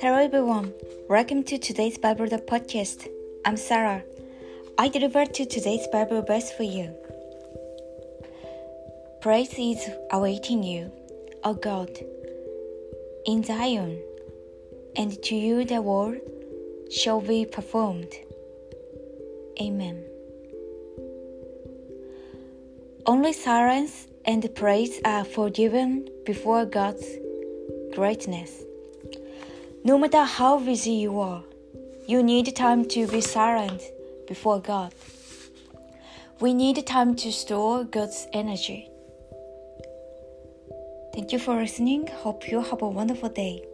Hello everyone, welcome to today's Bible podcast. I'm Sarah. I deliver to today's Bible verse for you. Praise is awaiting you, O God, in Zion, and to you the word shall be performed. Amen. Only silence and praise are forgiven before God's greatness. No matter how busy you are, you need time to be silent before God. We need time to store God's energy. Thank you for listening. Hope you have a wonderful day.